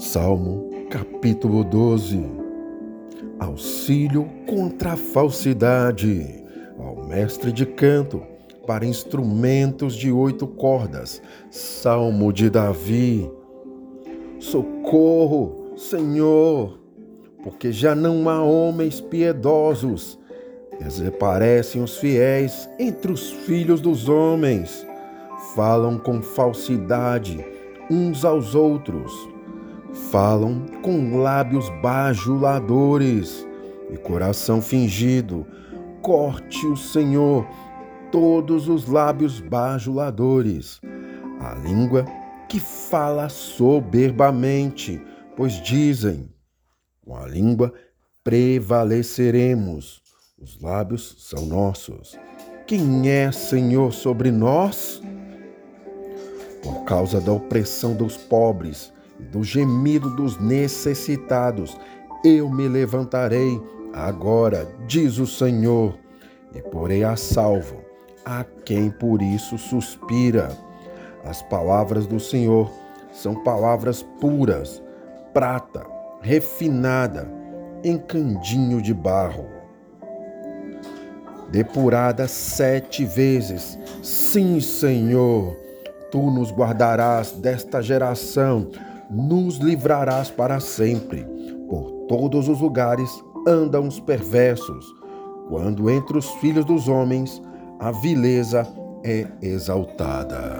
Salmo capítulo 12 Auxílio contra a falsidade, ao mestre de canto, para instrumentos de oito cordas, Salmo de Davi. Socorro, Senhor, porque já não há homens piedosos, desaparecem os fiéis entre os filhos dos homens, falam com falsidade uns aos outros falam com lábios bajuladores e coração fingido. Corte o Senhor todos os lábios bajuladores, a língua que fala soberbamente, pois dizem: com a língua prevaleceremos. Os lábios são nossos. Quem é Senhor sobre nós? Causa da opressão dos pobres, do gemido dos necessitados. Eu me levantarei agora, diz o Senhor, e porei a salvo a quem por isso suspira. As palavras do Senhor são palavras puras, prata, refinada, em candinho de barro. Depurada sete vezes, sim, Senhor, tu nos guardarás desta geração nos livrarás para sempre. Por todos os lugares andam os perversos, quando entre os filhos dos homens a vileza é exaltada.